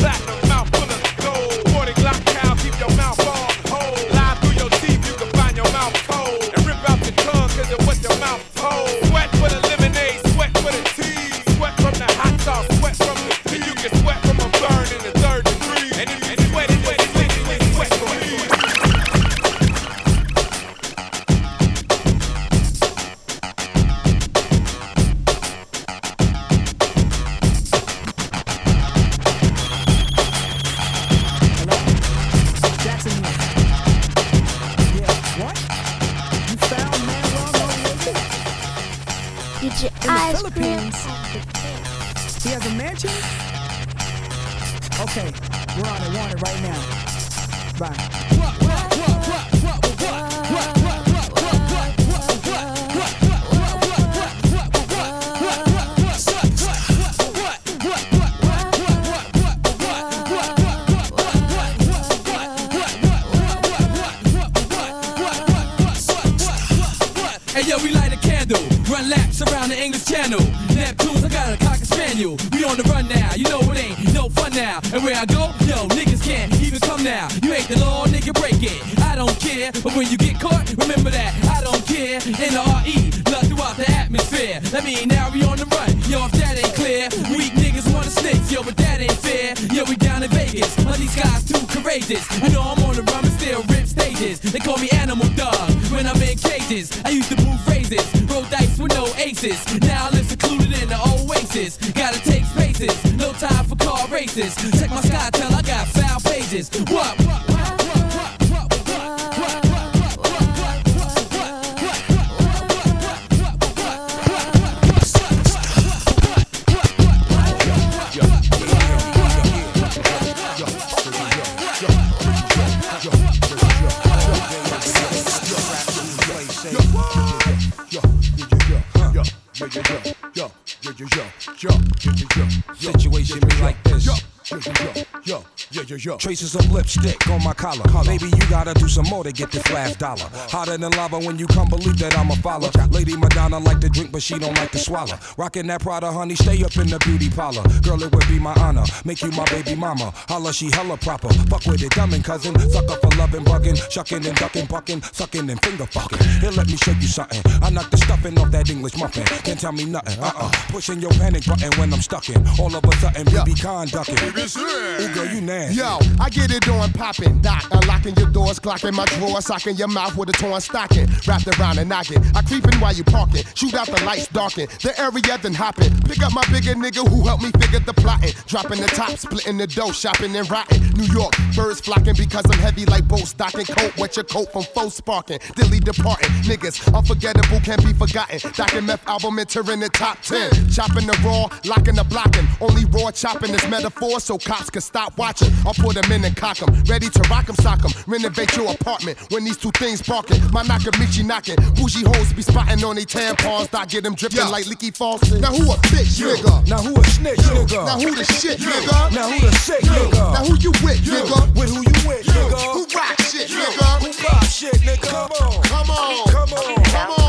S33: yo.
S31: Traces of lipstick on my collar. Maybe you gotta do some more to get this last dollar. Hotter than lava when you come believe that I'm a follower. Lady Madonna like to drink, but she don't like to swallow. Rockin' that Prada, honey, stay up in the beauty parlor. Girl, it would be my honor. Make you my baby mama. Holla, she hella proper. Fuck with it, dumb and cousin. Sucker for loving, bugging, shucking and ducking, bucking, sucking and finger fucking. Here, let me show you something. I knock the stuffing off that English muffin. Can't tell me nothing. Uh uh. Pushing your panic button when I'm stuck in. All of a sudden, BB Con ducking. Ooh, girl, you nasty.
S17: I get it on popping, doc. Unlocking your doors, clocking my drawer, socking your mouth with a torn stocking. Wrapped around and knocking. I creeping while you parking. Shoot out the lights, darken. The area then hopping. Pick up my bigger nigga who helped me figure the plotting. Dropping the top, splitting the dough, shopping and rotting. New York, birds flocking because I'm heavy like boat stocking. Coat, wet your coat from faux sparking. Dilly departing. Niggas, unforgettable, can't be forgotten. Doc and Meth album entering the top 10. Chopping the raw, locking the blocking. Only raw chopping is metaphor so cops can stop watching. I'll put them in and cock 'em. Ready to rock 'em, sock 'em. Renovate your apartment when these two things barking. My Nakamichi knocking. Bougie hoes be spotting on they tampons. Start get them dripping like leaky faucet. Now who a bitch, nigga?
S31: Now who a snitch, nigga?
S17: Now who the shit, nigga?
S31: Now who the sick, nigga?
S17: Now who you with, nigga?
S31: With who you with, nigga?
S17: Who rock shit, nigga?
S31: Who pop shit, nigga? Come on.
S17: Come on.
S31: Come on.
S17: Come on.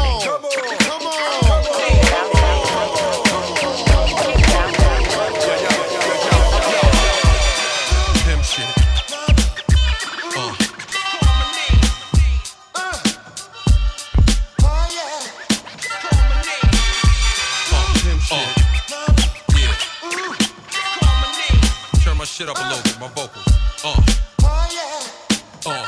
S30: My shit up a little bit, my vocal. Uh. Uh.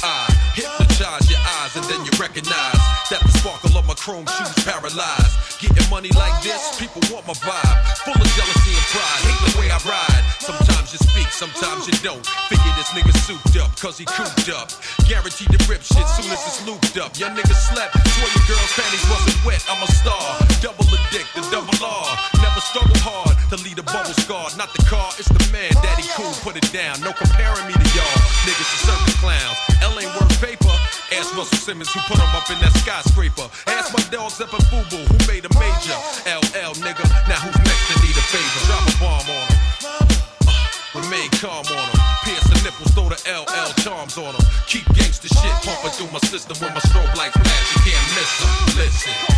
S30: I hypnotize your eyes and then you recognize that the sparkle of my chrome shoes paralyzed. Getting money like this, people want my vibe. Full of jealousy and pride, hate the way I ride. Sometimes you speak, sometimes you don't. Figure this nigga souped up, cause he cooped up. Guaranteed to rip shit soon as it's looped up. Your nigga slept, swear your girl's panties wasn't wet. I'm a star, double addicted, double R. Never struggle hard to lead a bubble scar. Not the car, it's the man. Daddy oh, cool, put it down. No comparing me to y'all. Niggas are circus clowns. L ain't worth paper. Ask oh. Russell Simmons who put him up in that skyscraper. Ask my dogs up in Fubu who made a major. Oh. LL nigga, now who's next to need a favor? Drop a bomb on him. Remain calm on them. Pierce the nipples, throw the LL charms on them. Keep gangster shit pumping through my system when my strobe lights flash. You can't miss them. Listen.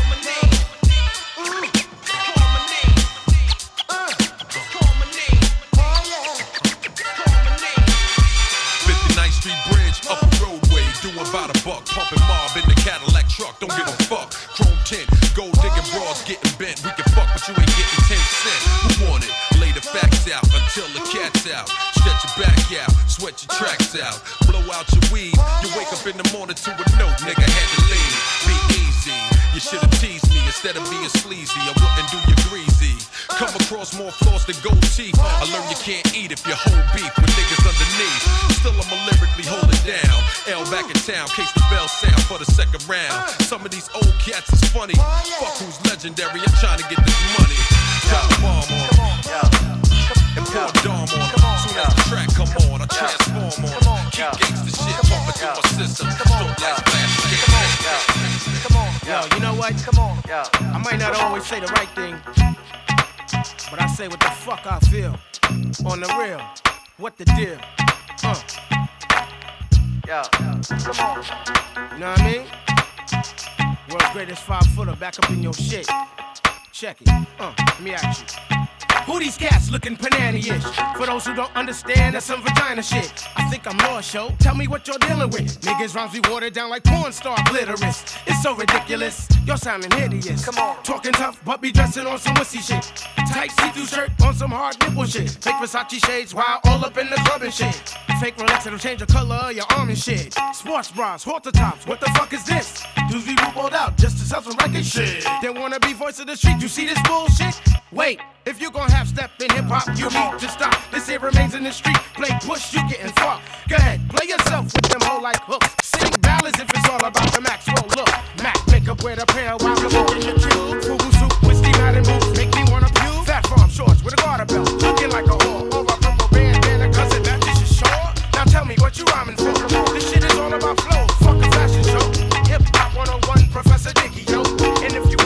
S30: Out, blow out your weed. You wake up in the morning to a note, nigga had to leave. Be easy. You should've teased me instead of being sleazy. I wouldn't do you greasy. Come across more flaws than gold teeth. I learned you can't eat if you hold beef with niggas underneath. Still, I'ma lyrically hold it down. L back in town, case the bell sound for the second round. Some of these old cats is funny. Fuck who's legendary, I'm trying to get this
S10: what? Come on. I might not always say the right thing, but I say what the fuck I feel. On the real, what the deal? Uh. Come on. You know what I mean? World's greatest five footer back up in your shit. Check it. Uh, let me ask you. Who these cats looking panani-ish? For those who don't understand, that's some vagina shit. I think I'm lost, yo. Tell me what you're dealing with. Niggas rhymes be watered down like porn star glitterous. It's so ridiculous. You're sounding hideous. Come on. Talking tough, but be dressing on some wussy shit. Tight see-through shirt on some hard nipple shit. Fake Versace shades while all up in the club and shit. Fake Rolex that'll change the color of your arm and shit. Sports bras, halter tops. What the fuck is this? Dudes be rolled out just to sell some record shit. They wanna be voice of the street. You see this bullshit? Wait, if you gon' have step in hip hop, you need to stop. This here remains in the street. Play push, you getting fucked. Go ahead, play yourself with them whole like hooks. Sing ballads if it's all about the Maxwell look. Mac makeup with a pair while in your cube. Fugu soup with Steve Madden boots make me wanna puke. Fat farm shorts with a garter belt, looking like a whore. Over a purple bandana, cause it matches your short. Now tell me what you rhyming for. This shit is all about flow. Fuck a fashion show. Hip hop 101, Professor Dicky, yo.
S16: Check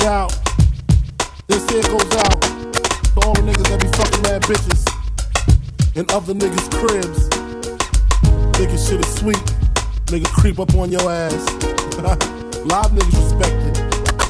S16: it out. This here goes out to all the niggas that be fucking mad bitches and other niggas' cribs. Thinking shit is sweet. Nigga creep up on your ass. [laughs] Live niggas respect it.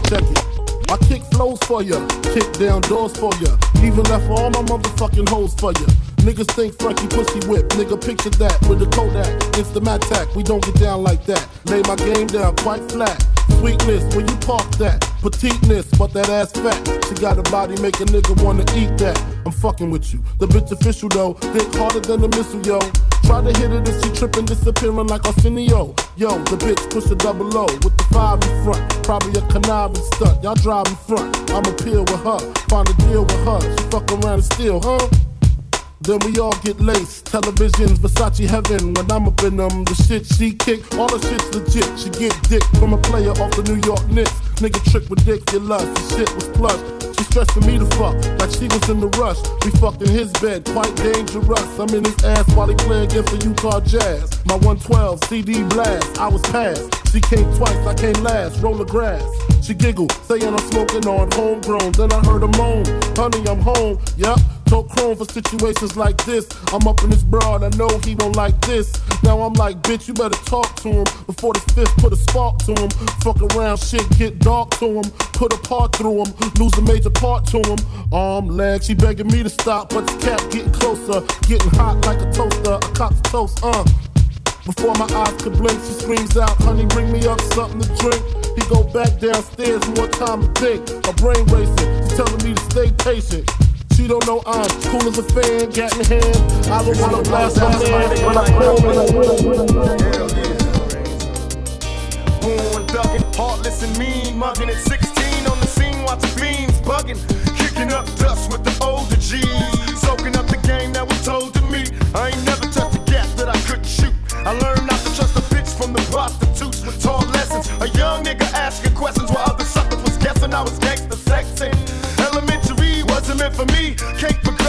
S16: Check it. I kick flows for ya, kick down doors for ya. Even left all my motherfucking hoes for ya. Niggas think Frankie pussy whip, nigga picture that with the Kodak. It's the Mattack, we don't get down like that. Lay my game down quite flat. Sweetness, when you park that. Petiteness, but that ass fat. She got a body, make a nigga wanna eat that. I'm fucking with you. The bitch official though, think harder than a missile, yo. Try to hit it and she tripping, disappearing like Arsenio. Yo, the bitch push a double O with the five in front. Probably a conniving stunt. Y'all drive in front. I'ma peel with her, find a deal with her. She fuck around and steal, huh? Then we all get laced. Televisions, Versace heaven. When I'm up in them, the shit she kick, all the shit's legit. She get dick from a player off the New York Knicks. Nigga trick ridiculous. The shit was plush. She stressing me to fuck, like she was in the rush. We fucked in his bed, quite dangerous. I'm in his ass while he play against the Utah Jazz. My 112 CD blast, I was passed. She came twice, I came last. Roll the grass. She giggled, saying I'm smoking on homegrown. Then I heard a moan, honey, I'm home. Yup. Told Chrome for situations like this. I'm up in his broad, I know he don't like this. Now I'm like, bitch, you better talk to him before the fifth put a spark to him. Fuck around, shit get dark to him. Put a part through him, lose a major part to him. Arm, leg, she begging me to stop, but the cat getting closer, getting hot like a toaster. A cop's toast, uh. Before my eyes could blink, she screams out, honey, bring me up something to drink. He go back downstairs, more time to think. My brain racing, she's telling me to stay patient. She don't know I'm cool as a fan, gat in hand. I don't wanna blast my man, but I'm
S20: Born ducking, heartless and mean, mugging at 16 on the scene, watching fiends bugging, kicking up dust with the older G's, soaking up the game that was told to me. I ain't never touched a gap that I couldn't shoot. I learned not to trust a bitch from the prostitutes with taught lessons. A young nigga asking questions while other suckers was guessing I was gangster sexing. For me. Cake for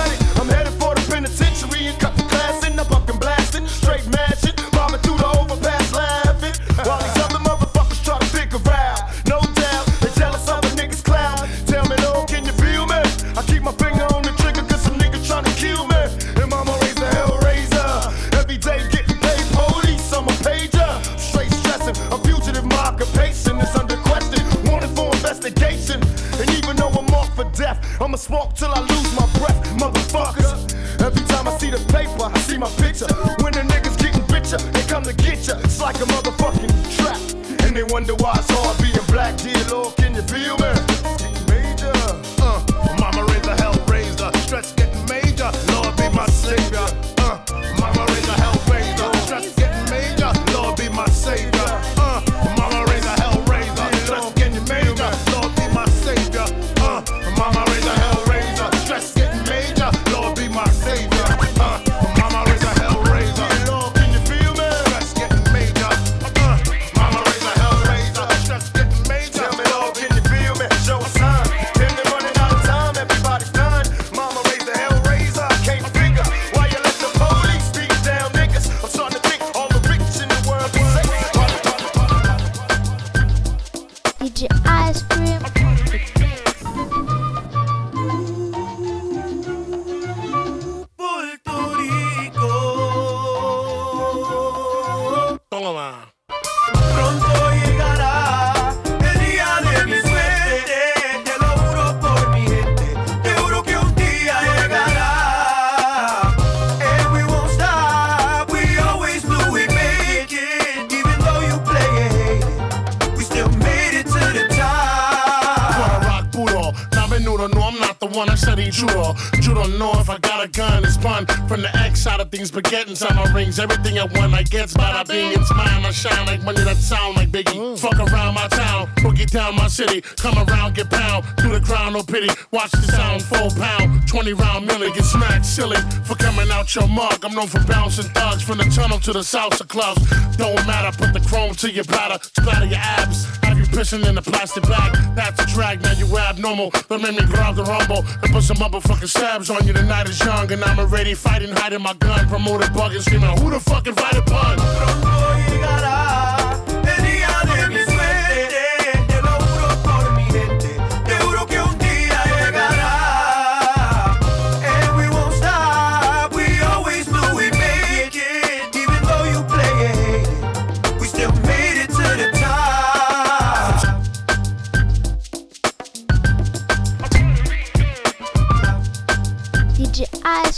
S16: one I said he judo. You don't know if I got a gun, it's fun. From the X side of things, but getting inside my rings. Everything I want, I get, bada bing, it's mine. I shine like money that sound like Biggie. Mm. Fuck around my town, boogie down my city. Come around, get pound, do the crown, no pity. Watch the sound, full pound. 20 round milli, get smacked silly for coming out your mug. I'm known for bouncing thugs from the tunnel to the salsa clubs. Don't matter, put the chrome to your bladder, splatter your abs. Have you pissing in a plastic bag? That's a drag, now you abnormal. Don't make me grab the rumble and put some motherfucking on you. The night is young and I'm already fighting, hiding my gun. Promoted bugging, screaming, who the fuck invited pun?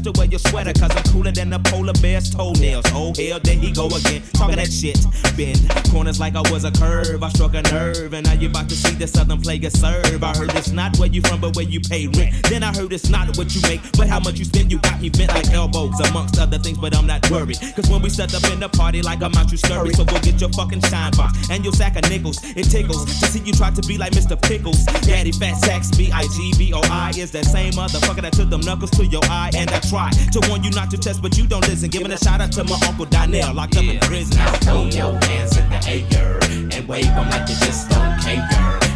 S34: best to wear your sweater. Cause I'm cooler than the polar bear's toenails. Oh, hell, there he go again. Talking that shit. Bend corners like I was a curve. I struck a nerve. And now you about to see the southern player serve. I heard it's not where you from, but where you pay rent. Then I heard it's not what you make, but how much you spend. You got me bent like elbows, amongst other things, but I'm not worried. Cause when we set up in the party, like I'm out, you scurry. So go get your fucking shine box and your sack of nickels. It tickles to see you try to be like Mr. Pickles. Daddy Fat Sacks, B I G B O I is that same motherfucker that took them knuckles to your eye. And I try to warn you not to test, but you don't listen. Giving a shout out to my uncle Donnell, locked up in prison.
S35: Now throw your hands in the air and wave them like you just don't care.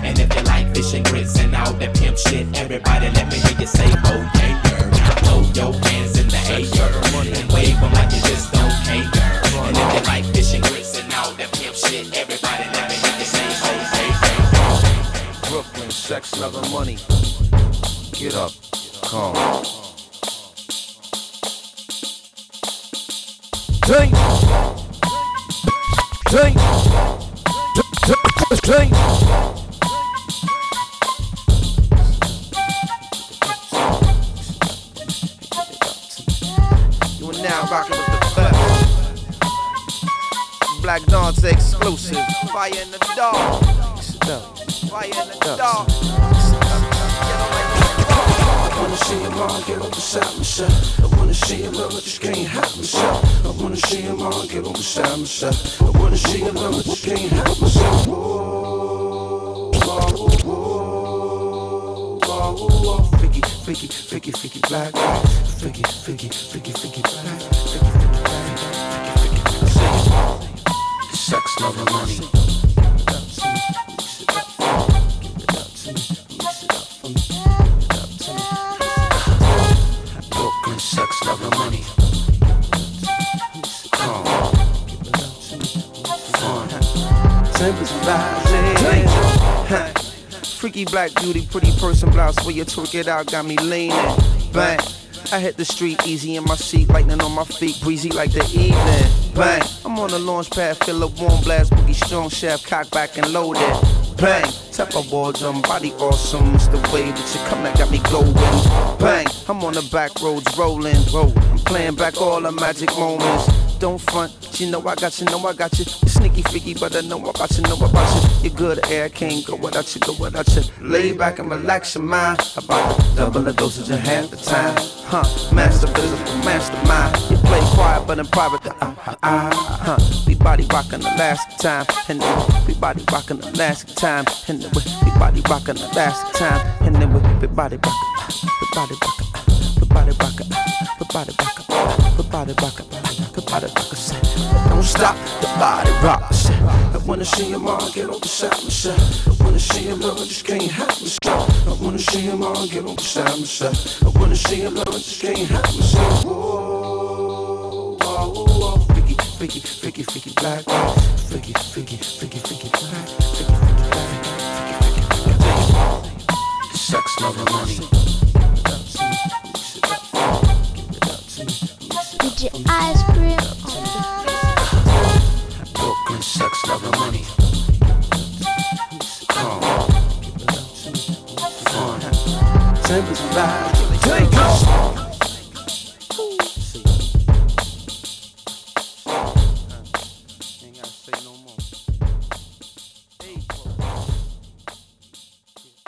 S35: And if you like fish and grits and all that pimp shit, everybody let me hear you say, oh yeah, girl. Now throw your hands in the air and wave them like you just don't care. And if you like fish and grits and all that pimp shit, everybody let me hear you say, oh hey, hey.
S23: Brooklyn, sex, love, and money. Get up, come. You are now rocking with the best. Black Dante exclusive. Fire in the dark. Fire in the dark.
S36: Wanna see him all get on beside myself. I wanna see him love, just can't help myself. I wanna see him all get on beside myself. I wanna see him love, just can't help myself. Whoa, whoa, whoa, whoa, whoa. Freaky, freaky, freaky black. Freaky, freaky, freaky, freaky black. Freaky, freaky black. Freaky, freaky, freaky. Sex, love, and money. Sex, love, and money.
S23: Rising. Freaky black beauty, pretty person blouse. Where you twerk it out, got me leaning. Bang. I hit the street easy in my seat, lightning on my feet, breezy like the evening. Bang. I'm on the launch pad, feel a warm blast, boogie strong shaft, cock back and loaded. Bang. Tap a ball drum, body awesome. It's the way that you come that got me glowing. Bang. I'm on the back roads rolling. Roll. I'm playing back all the magic moments. Don't front, you know I got you, know I got you. Sneaky freaky, but I know about you, know about you. You're good air, can't go without you, go without you. Lay back and relax your mind. About double the dosage in half the time. Huh, master physical, mastermind. You play quiet, but in private, uh, uh, uh, huh. We body rockin' the last time, and then we body rockin' the last time, and then we, body rockin' the last time, and then we, body rockin', we body rockin', we body rockin', we body rockin', we body rockin', rockin', don't stop the body rock.
S36: I wanna see him all get on beside myself. I wanna see him love, I just can't help myself. I wanna see him all get on beside myself. I wanna see him love, I just can't help myself. Whoa, whoa, whoa. Freaky, freaky, freaky, freaky black. Freaky, freaky, freaky, freaky black. Freaky, freaky black. Freaky, freaky black. Sex, love, and money.
S27: Your eyes grip?
S36: Brooklyn, sex, love, and money. On. Fun.
S23: Tempers rising.